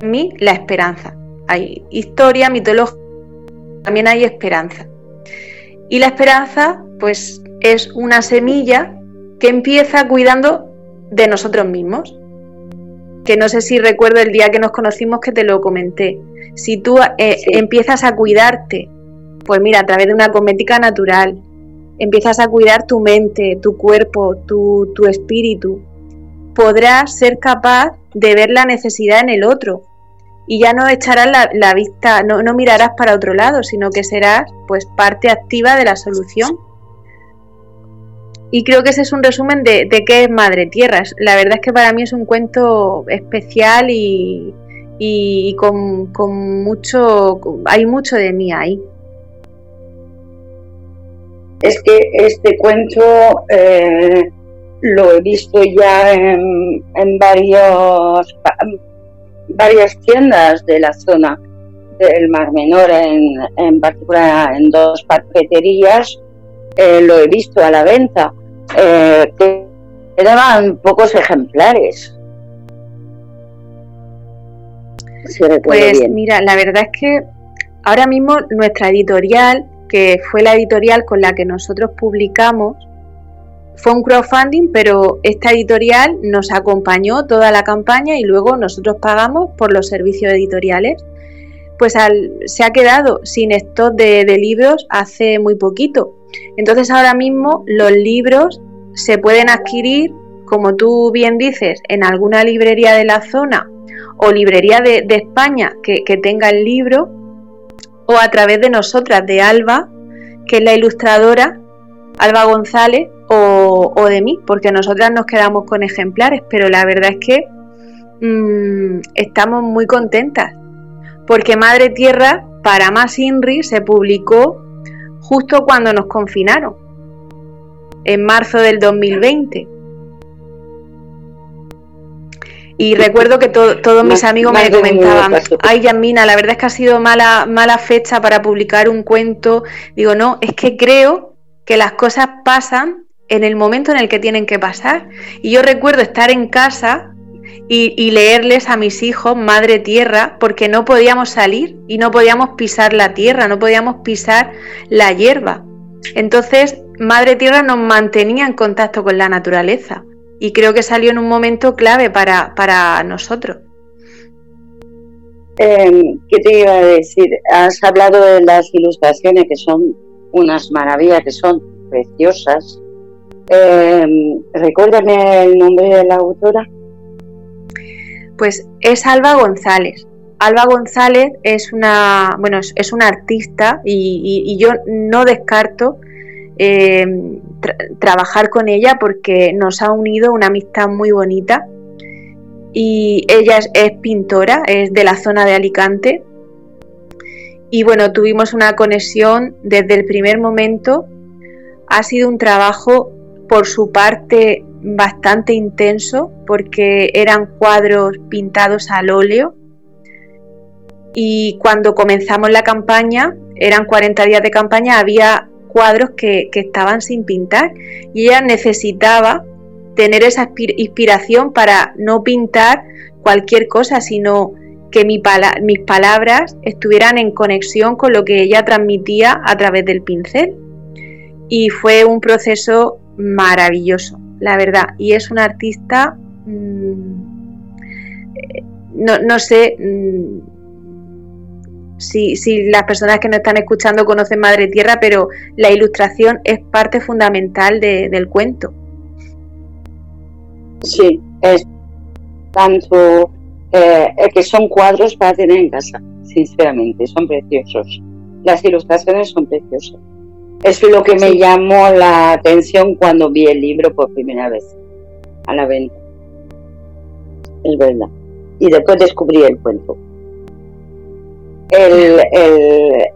en mí, la esperanza. Hay historia, mitología, también hay esperanza. Y la esperanza, pues, es una semilla que empieza cuidando de nosotros mismos. Que no sé si recuerdo el día que nos conocimos que te lo comenté. Si tú eh, empiezas a cuidarte, pues mira, a través de una cosmética natural, empiezas a cuidar tu mente, tu cuerpo, tu, tu espíritu, podrás ser capaz de ver la necesidad en el otro y ya no echarás la, vista, no, mirarás para otro lado, sino que serás pues parte activa de la solución. Y creo que ese es un resumen de, qué es Madre Tierra. La verdad es que para mí es un cuento especial y, con, mucho, hay mucho de mí ahí. Es que este cuento eh, lo he visto ya en, en varios varias tiendas de la zona del Mar Menor, en, particular en dos paqueterías, eh, lo he visto a la venta, eh, que eran pocos ejemplares. pues mira, la verdad es que ahora mismo nuestra editorial, que fue la editorial con la que nosotros publicamos, fue un crowdfunding, pero esta editorial nos acompañó toda la campaña y luego nosotros pagamos por los servicios editoriales. Pues se ha quedado sin stock de, libros hace muy poquito. Entonces ahora mismo los libros se pueden adquirir, como tú bien dices, en alguna librería de la zona o librería de, España que, que tenga el libro o a través de nosotras, de Alba, que es la ilustradora, Alba González, o, de mí, porque nosotras nos quedamos con ejemplares, pero la verdad es que mm, estamos muy contentas, porque Madre Tierra, para más INRI, se publicó justo cuando nos confinaron, en marzo del 2020. Y recuerdo que todos mis amigos me comentaban, ay Yasmina, la verdad es que ha sido mala, mala fecha para publicar un cuento. Digo, no, es que creo que las cosas pasan en el momento en el que tienen que pasar. Y yo recuerdo estar en casa y, leerles a mis hijos Madre Tierra porque no podíamos salir y no podíamos pisar la tierra, no podíamos pisar la hierba. Entonces, Madre Tierra nos mantenía en contacto con la naturaleza y creo que salió en un momento clave para, para nosotros. Em, ¿Qué te iba a decir? Has hablado de las ilustraciones que son unas maravillas que son preciosas. Eh, recuérdame el nombre de la autora. Pues es Alba González. Alba González es una, bueno, es, una artista y, yo no descarto eh, trabajar con ella porque nos ha unido una amistad muy bonita. Y ella es pintora, es de la zona de Alicante y bueno, tuvimos una conexión desde el primer momento. Ha sido un trabajo por su parte bastante intenso porque eran cuadros pintados al óleo y cuando comenzamos la campaña, eran 40 días de campaña, había cuadros que, que estaban sin pintar y ella necesitaba tener esa inspiración para no pintar cualquier cosa, sino que mis palabras estuvieran en conexión con lo que ella transmitía a través del pincel. Y fue un proceso maravilloso, la verdad. Y es una artista, mm, no, sé mm, si, las personas que nos están escuchando conocen Madre Tierra, pero la ilustración es parte fundamental del cuento. Sí, es tanto eh, que son cuadros para tener en casa, sinceramente, son preciosos. Las ilustraciones son preciosas. Es lo que me llamó la atención cuando vi el libro por primera vez a la venta. Es verdad. Y después descubrí el cuento. El,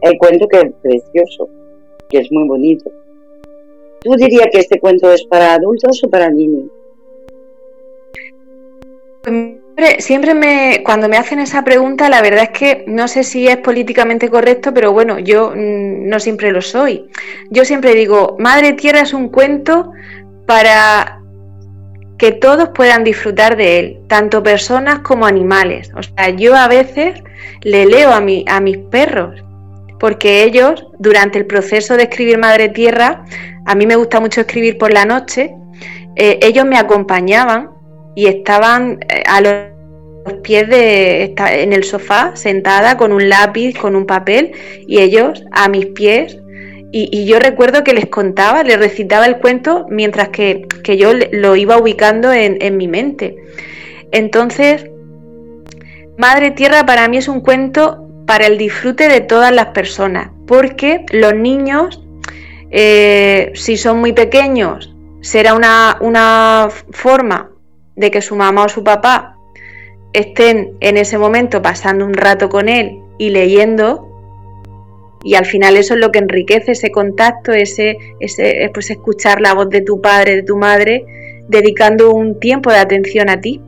el cuento que es precioso, que es muy bonito. ¿Tú dirías que este cuento es para adultos o para niños? Siempre, me, cuando me hacen esa pregunta, la verdad es que no sé si es políticamente correcto, pero bueno, yo mm, no siempre lo soy. Yo siempre digo, Madre Tierra es un cuento para que todos puedan disfrutar de él, tanto personas como animales. O sea, yo a veces le leo a, mi, a mis perros, porque ellos, durante el proceso de escribir Madre Tierra, a mí me gusta mucho escribir por la noche, eh, ellos me acompañaban y estaban eh, a los pies de en el sofá sentada con un lápiz, con un papel y ellos a mis pies y, yo recuerdo que les contaba, les recitaba el cuento mientras que, yo lo iba ubicando en, en, mi mente. Entonces, Madre Tierra para mí es un cuento para el disfrute de todas las personas, porque los niños, eh, si son muy pequeños, será una, una forma de que su mamá o su papá estén en ese momento pasando un rato con él y leyendo y al final eso es lo que enriquece ese contacto, ese, ese pues escuchar la voz de tu padre, de tu madre, dedicando un tiempo de atención a ti.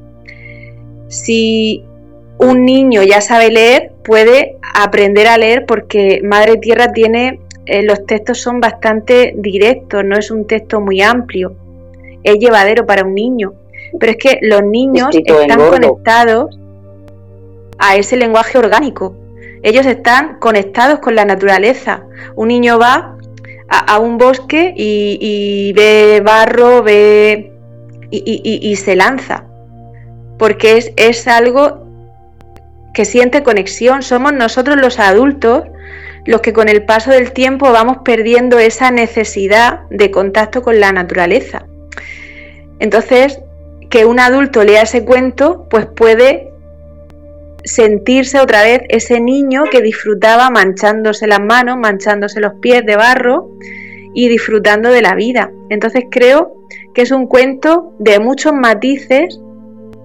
Si un niño ya sabe leer, puede aprender a leer porque Madre Tierra tiene, eh, los textos son bastante directos, no es un texto muy amplio, es llevadero para un niño. Pero es que los niños están conectados a ese lenguaje orgánico. Ellos están conectados con la naturaleza. Un niño va a, un bosque y, ve barro, ve y, se lanza. Porque es, es algo que siente conexión. Somos nosotros los adultos los que con el paso del tiempo vamos perdiendo esa necesidad de contacto con la naturaleza. Entonces, que un adulto lea ese cuento, pues puede sentirse otra vez ese niño que disfrutaba manchándose las manos, manchándose los pies de barro y disfrutando de la vida. Entonces creo que es un cuento de muchos matices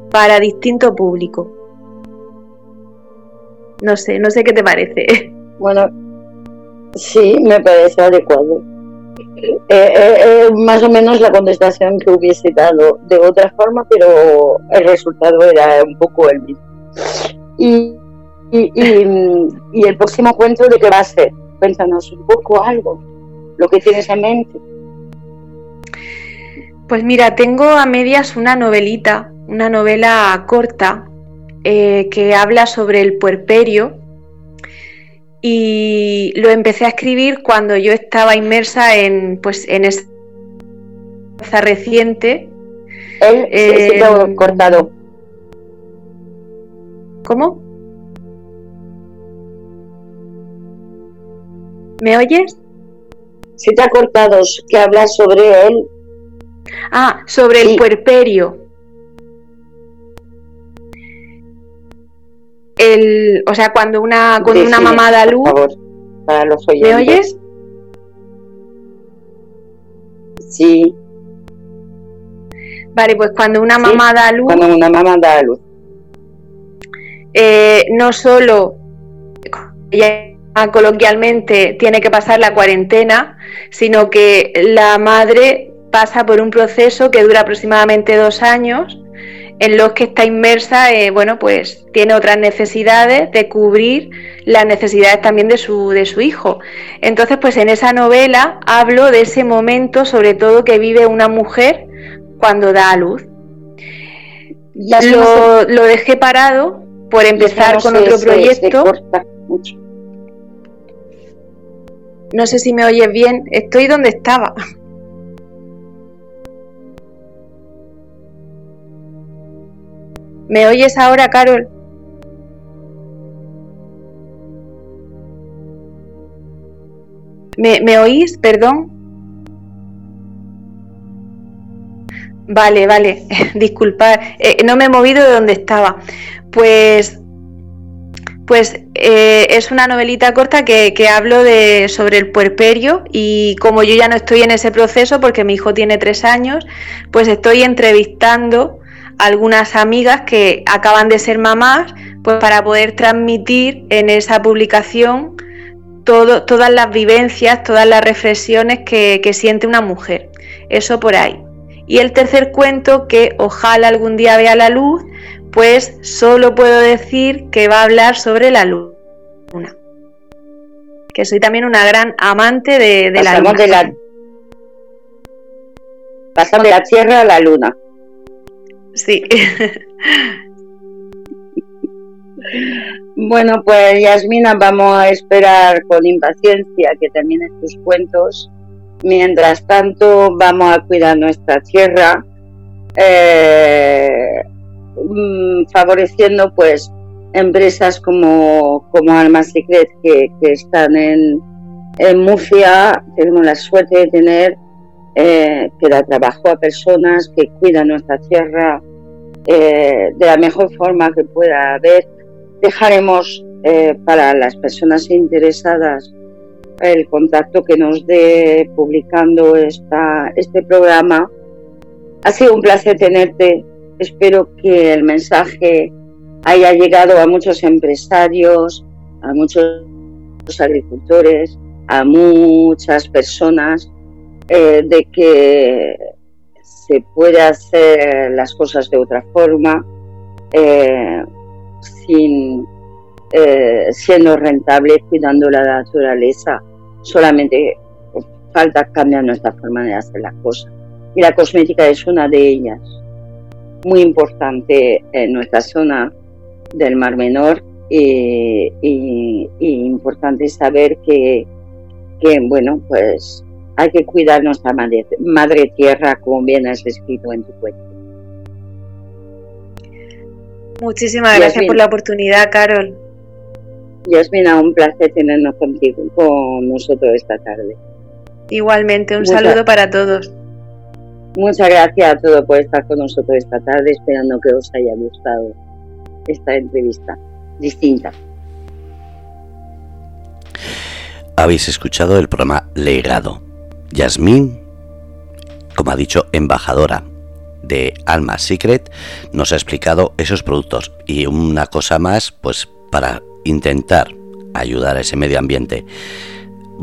para distinto público. No sé, no sé qué te parece. [LAUGHS] Bueno, sí, me parece adecuado. Eh, eh, eh, más o menos la contestación que hubiese dado de otra forma, pero el resultado era un poco el mismo. Y, y, el próximo cuento de qué va a ser, cuéntanos un poco algo, lo que tienes en mente. Pues mira, tengo a medias una novelita, una novela corta que habla sobre el puerperio y lo empecé a escribir cuando yo estaba inmersa en pues en esa reciente. Él eh, cortado ¿cómo? ¿me oyes? se te ha cortado, que hablas sobre él. Ah, sobre el puerperio. El, o sea, cuando una, cuando una mamá da luz. para los ¿Me oyes? Sí. Vale, pues cuando una mamá da luz. Cuando una mamá da luz. Eh, no solo ella coloquialmente tiene que pasar la cuarentena, sino que la madre pasa por un proceso que dura aproximadamente dos años, en los que está inmersa, eh, bueno, pues tiene otras necesidades de cubrir las necesidades también de su, de su hijo. Entonces, pues en esa novela hablo de ese momento, sobre todo que vive una mujer cuando da a luz. Lo, lo dejé parado por empezar con otro proyecto. No sé si me oyes bien. Estoy donde estaba. ¿Me oyes ahora, Carol? ¿Me, oís? Perdón. Vale, vale, [LAUGHS] disculpad, eh, no me he movido de donde estaba. Pues pues eh, es una novelita corta que, hablo de, sobre el puerperio y como yo ya no estoy en ese proceso porque mi hijo tiene tres años, pues estoy entrevistando a algunas amigas que acaban de ser mamás, pues para poder transmitir en esa publicación todas las vivencias, todas las reflexiones que, que siente una mujer. Eso por ahí. Y el tercer cuento, que ojalá algún día vea la luz, pues solo puedo decir que va a hablar sobre la luna. Que soy también una gran amante de, la luna. De la, pasamos de la Tierra a la luna. Sí. [LAUGHS] bueno, pues Yasmina, vamos a esperar con impaciencia que terminen tus cuentos. Mientras tanto, vamos a cuidar nuestra tierra. Eh, Mm, favoreciendo pues empresas como, como Alma Secret que, están en, en, Murcia. Tenemos la suerte de tener eh, que da trabajo a personas que cuidan nuestra tierra eh, de la mejor forma que pueda haber. Dejaremos eh, para las personas interesadas el contacto que nos dé publicando esta, este programa. Ha sido un placer tenerte Espero que el mensaje haya llegado a muchos empresarios, a muchos agricultores, a muchas personas, eh, de que se puede hacer las cosas de otra forma, eh, sin eh, siendo rentable, cuidando la naturaleza. Solamente falta cambiar nuestra forma de hacer las cosas. Y la cosmética es una de ellas muy importante en nuestra zona del Mar Menor y, importante saber que, que, bueno, pues hay que cuidar nuestra madre, madre tierra, como bien has escrito en tu cuento. Muchísimas gracias por la oportunidad, Carol. Yasmina, un placer tenernos contigo, con nosotros esta tarde. Igualmente, un saludo para todos. Muchas gracias a todos por estar con nosotros esta tarde, esperando que os haya gustado esta entrevista distinta. Habéis escuchado el programa Legado. Yasmín, como ha dicho, embajadora de Alma Secret, nos ha explicado esos productos y una cosa más, pues para intentar ayudar a ese medio ambiente.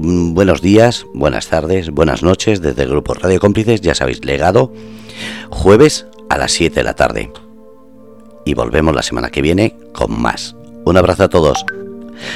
Mm, buenos días, buenas tardes, buenas noches desde el grupo Radio Cómplices, ya sabéis, legado, jueves a las 7 de la tarde. Y volvemos la semana que viene con más. Un abrazo a todos.